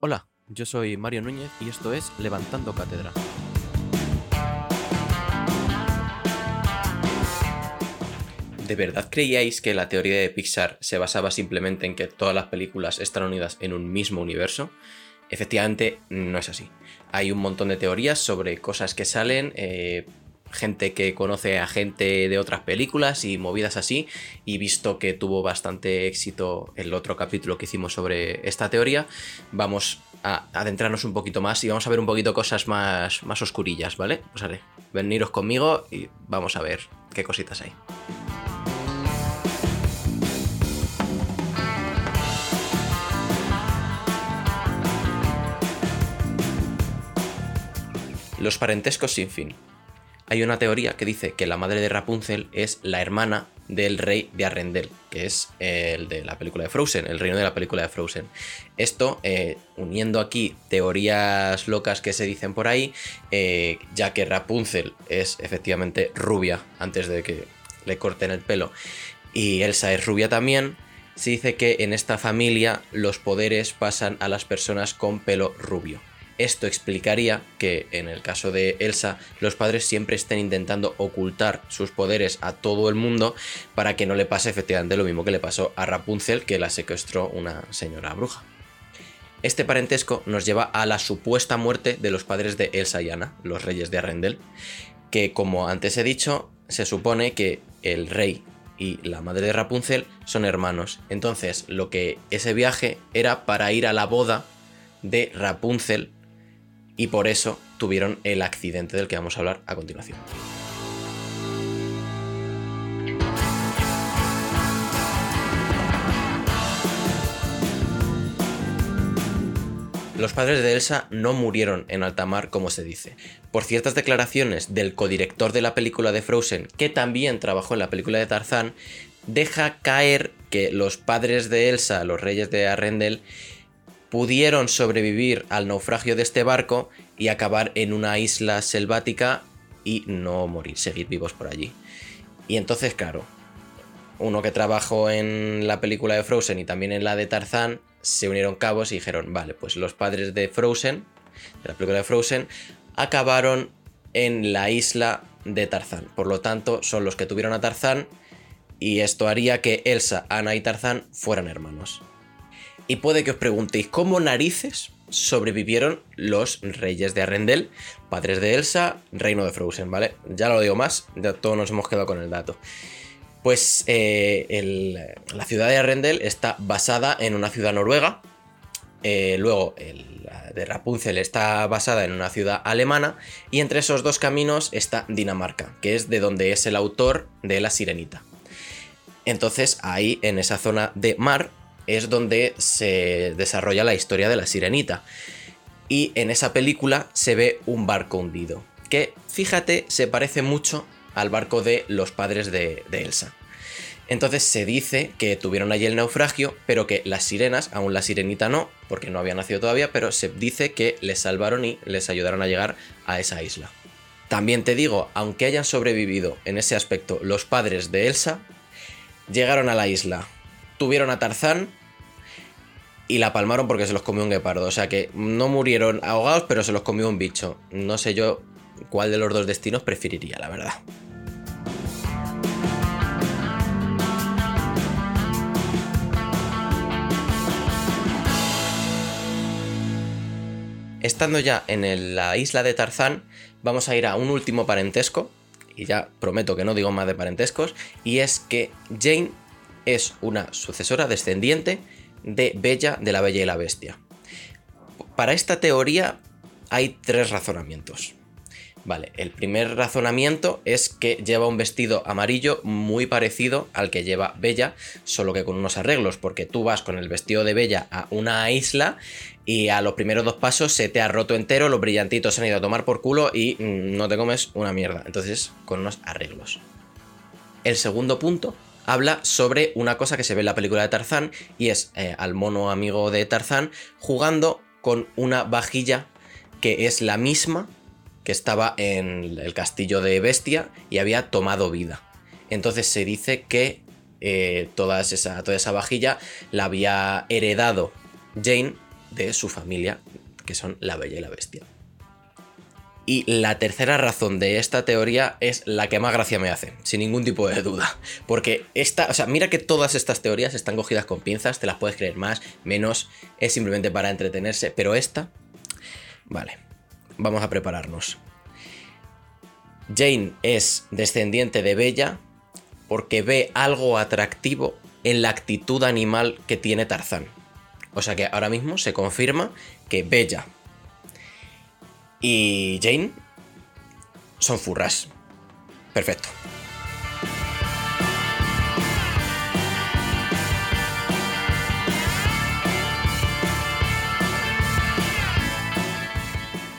Hola, yo soy Mario Núñez y esto es Levantando Cátedra. ¿De verdad creíais que la teoría de Pixar se basaba simplemente en que todas las películas están unidas en un mismo universo? Efectivamente, no es así. Hay un montón de teorías sobre cosas que salen, eh, gente que conoce a gente de otras películas y movidas así, y visto que tuvo bastante éxito el otro capítulo que hicimos sobre esta teoría, vamos a adentrarnos un poquito más y vamos a ver un poquito cosas más, más oscurillas, ¿vale? Pues vale, veniros conmigo y vamos a ver qué cositas hay. Los parentescos sin fin. Hay una teoría que dice que la madre de Rapunzel es la hermana del rey de Arrendel, que es el de la película de Frozen, el reino de la película de Frozen. Esto, eh, uniendo aquí teorías locas que se dicen por ahí, eh, ya que Rapunzel es efectivamente rubia antes de que le corten el pelo, y Elsa es rubia también, se dice que en esta familia los poderes pasan a las personas con pelo rubio. Esto explicaría que en el caso de Elsa los padres siempre estén intentando ocultar sus poderes a todo el mundo para que no le pase efectivamente lo mismo que le pasó a Rapunzel que la secuestró una señora bruja. Este parentesco nos lleva a la supuesta muerte de los padres de Elsa y Anna, los reyes de Arrendel, que como antes he dicho, se supone que el rey y la madre de Rapunzel son hermanos. Entonces, lo que ese viaje era para ir a la boda de Rapunzel y por eso tuvieron el accidente del que vamos a hablar a continuación. Los padres de Elsa no murieron en alta mar como se dice. Por ciertas declaraciones del codirector de la película de Frozen, que también trabajó en la película de Tarzán, deja caer que los padres de Elsa, los reyes de Arrendel, pudieron sobrevivir al naufragio de este barco y acabar en una isla selvática y no morir, seguir vivos por allí. Y entonces, claro, uno que trabajó en la película de Frozen y también en la de Tarzán, se unieron cabos y dijeron, vale, pues los padres de Frozen, de la película de Frozen, acabaron en la isla de Tarzán. Por lo tanto, son los que tuvieron a Tarzán y esto haría que Elsa, Anna y Tarzán fueran hermanos. Y puede que os preguntéis, ¿cómo narices sobrevivieron los reyes de Arrendel, padres de Elsa, reino de Frozen, ¿vale? Ya lo digo más, ya todos nos hemos quedado con el dato. Pues eh, la ciudad de Arrendel está basada en una ciudad noruega. Eh, luego, la de Rapunzel está basada en una ciudad alemana. Y entre esos dos caminos está Dinamarca, que es de donde es el autor de La Sirenita. Entonces, ahí, en esa zona de mar, es donde se desarrolla la historia de la sirenita. Y en esa película se ve un barco hundido, que fíjate se parece mucho al barco de los padres de, Elsa. Entonces se dice que tuvieron allí el naufragio, pero que las sirenas, aún la sirenita no, porque no había nacido todavía, pero se dice que les salvaron y les ayudaron a llegar a esa isla. También te digo, aunque hayan sobrevivido en ese aspecto los padres de Elsa, llegaron a la isla, tuvieron a Tarzán y la palmaron porque se los comió un guepardo. O sea que no murieron ahogados, pero se los comió un bicho. No sé yo cuál de los dos destinos preferiría, la verdad. Estando ya en la isla de Tarzán, vamos a ir a un último parentesco, y ya prometo que no digo más de parentescos, y es que Jane es una sucesora descendiente de Bella de la Bella y la Bestia. Para esta teoría hay tres razonamientos. Vale, el primer razonamiento es que lleva un vestido amarillo muy parecido al que lleva Bella, solo que con unos arreglos, porque tú vas con el vestido de Bella a una isla y a los primeros dos pasos se te ha roto entero, los brillantitos se han ido a tomar por culo y mm, no te comes una mierda. Entonces, con unos arreglos. El segundo punto habla sobre una cosa que se ve en la película de Tarzán y es eh, al mono amigo de Tarzán jugando con una vajilla que es la misma que estaba en el castillo de Bestia y había tomado vida. Entonces se dice que eh, esa, toda esa vajilla la había heredado Jane de su familia, que son la Bella y la Bestia. Y la tercera razón de esta teoría es la que más gracia me hace, sin ningún tipo de duda. Porque esta, o sea, mira que todas estas teorías están cogidas con pinzas, te las puedes creer más, menos, es simplemente para entretenerse, pero esta... Vale, vamos a prepararnos. Jane es descendiente de Bella porque ve algo atractivo en la actitud animal que tiene Tarzán. O sea que ahora mismo se confirma que Bella y Jane son furras. Perfecto.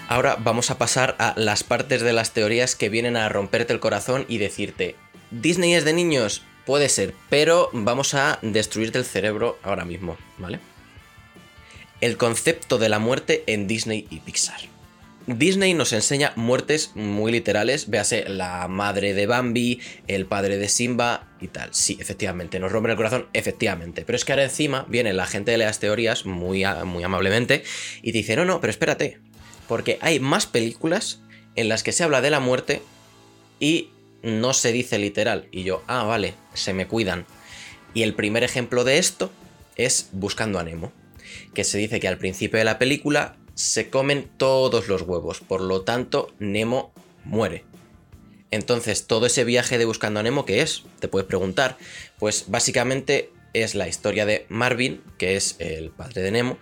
Ahora vamos a pasar a las partes de las teorías que vienen a romperte el corazón y decirte, Disney es de niños, puede ser, pero vamos a destruirte el cerebro ahora mismo, ¿vale? El concepto de la muerte en Disney y Pixar. Disney nos enseña muertes muy literales, véase la madre de Bambi, el padre de Simba y tal. Sí, efectivamente, nos rompen el corazón, efectivamente. Pero es que ahora encima viene la gente de las teorías muy, muy amablemente y dice, no, no, pero espérate, porque hay más películas en las que se habla de la muerte y no se dice literal. Y yo, ah, vale, se me cuidan. Y el primer ejemplo de esto es Buscando a Nemo, que se dice que al principio de la película se comen todos los huevos, por lo tanto Nemo muere. Entonces, todo ese viaje de buscando a Nemo, ¿qué es? Te puedes preguntar. Pues básicamente es la historia de Marvin, que es el padre de Nemo,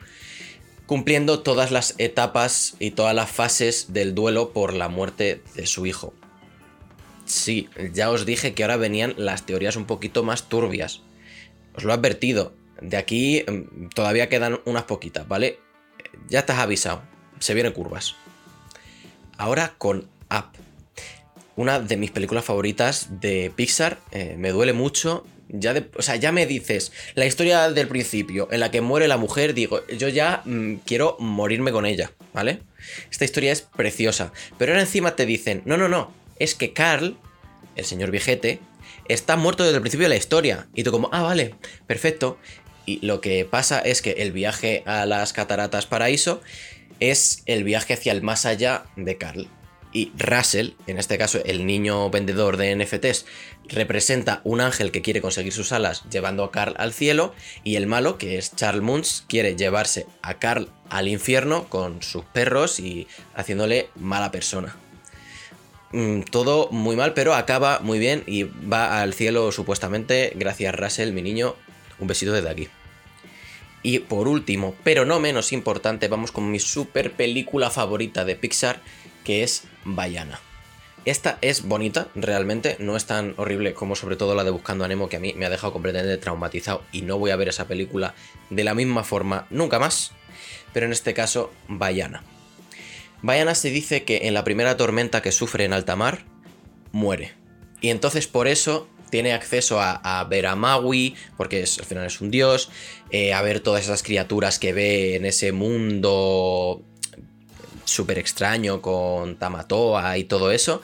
cumpliendo todas las etapas y todas las fases del duelo por la muerte de su hijo. Sí, ya os dije que ahora venían las teorías un poquito más turbias. Os lo he advertido. De aquí mm, todavía quedan unas poquitas, ¿vale? Ya estás avisado, se vienen curvas. Ahora con Up. Una de mis películas favoritas de Pixar, eh, me duele mucho. Ya o sea, ya me dices la historia del principio en la que muere la mujer, digo, yo ya mm, quiero morirme con ella, ¿vale? Esta historia es preciosa. Pero ahora encima te dicen, no, no, no, es que Carl, el señor viejete, está muerto desde el principio de la historia. Y tú como, ah, vale, perfecto. Y lo que pasa es que el viaje a las cataratas paraíso es el viaje hacia el más allá de Carl. Y Russell, en este caso el niño vendedor de NFTs, representa un ángel que quiere conseguir sus alas llevando a Carl al cielo y el malo, que es Charles Munz, quiere llevarse a Carl al infierno con sus perros y haciéndole mala persona. Mm, todo muy mal, pero acaba muy bien y va al cielo supuestamente. Gracias Russell, mi niño. Un besito desde aquí. Y por último, pero no menos importante, vamos con mi super película favorita de Pixar, que es Bayana. Esta es bonita, realmente, no es tan horrible como sobre todo la de Buscando a Nemo, que a mí me ha dejado completamente traumatizado y no voy a ver esa película de la misma forma nunca más. Pero en este caso, Bayana. Bayana se dice que en la primera tormenta que sufre en alta mar, muere. Y entonces por eso tiene acceso a, ver a Maui, porque al final es un dios, eh, a ver todas esas criaturas que ve en ese mundo súper extraño con Tamatoa y todo eso.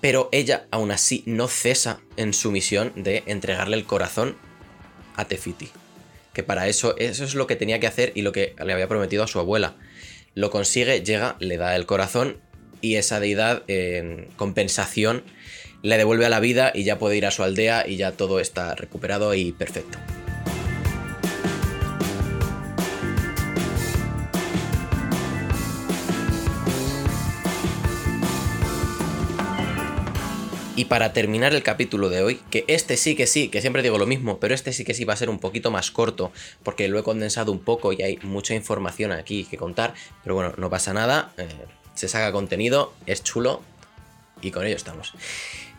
Pero ella aún así no cesa en su misión de entregarle el corazón a Tefiti. Que para eso, eso es lo que tenía que hacer y lo que le había prometido a su abuela. Lo consigue, llega, le da el corazón y esa deidad en compensación le devuelve a la vida y ya puede ir a su aldea y ya todo está recuperado y perfecto. Y para terminar el capítulo de hoy, que este sí que sí, que siempre digo lo mismo, pero este sí que sí va a ser un poquito más corto, porque lo he condensado un poco y hay mucha información aquí que contar, pero bueno, no pasa nada, eh, se saca contenido, es chulo y con ello estamos.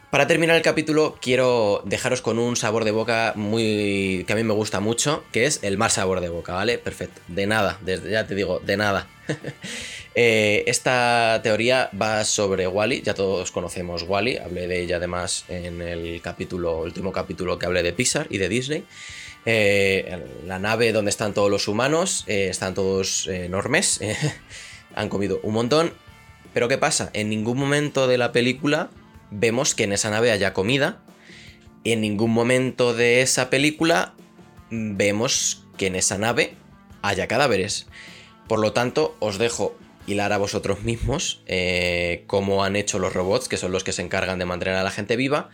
Para terminar el capítulo, quiero dejaros con un sabor de boca muy. que a mí me gusta mucho, que es el más sabor de boca, ¿vale? Perfecto. De nada, desde, ya te digo, de nada. Eh, esta teoría va sobre Wally, ya todos conocemos Wally, hablé de ella además en el capítulo, último capítulo que hablé de Pixar y de Disney. Eh, la nave donde están todos los humanos, eh, están todos enormes, han comido un montón. Pero ¿qué pasa? En ningún momento de la película vemos que en esa nave haya comida. En ningún momento de esa película vemos que en esa nave haya cadáveres. Por lo tanto, os dejo hilar a vosotros mismos eh, cómo han hecho los robots, que son los que se encargan de mantener a la gente viva,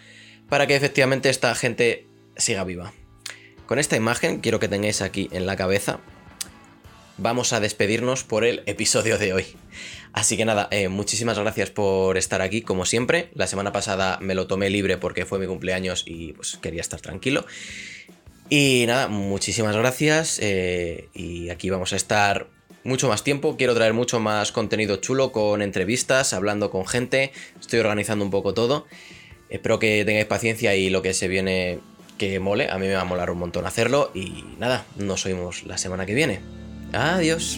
para que efectivamente esta gente siga viva. Con esta imagen quiero que tengáis aquí en la cabeza. Vamos a despedirnos por el episodio de hoy. Así que nada, eh, muchísimas gracias por estar aquí, como siempre. La semana pasada me lo tomé libre porque fue mi cumpleaños y pues quería estar tranquilo. Y nada, muchísimas gracias. Eh, y aquí vamos a estar mucho más tiempo. Quiero traer mucho más contenido chulo con entrevistas, hablando con gente. Estoy organizando un poco todo. Espero que tengáis paciencia y lo que se viene que mole. A mí me va a molar un montón hacerlo. Y nada, nos oímos la semana que viene. Adiós.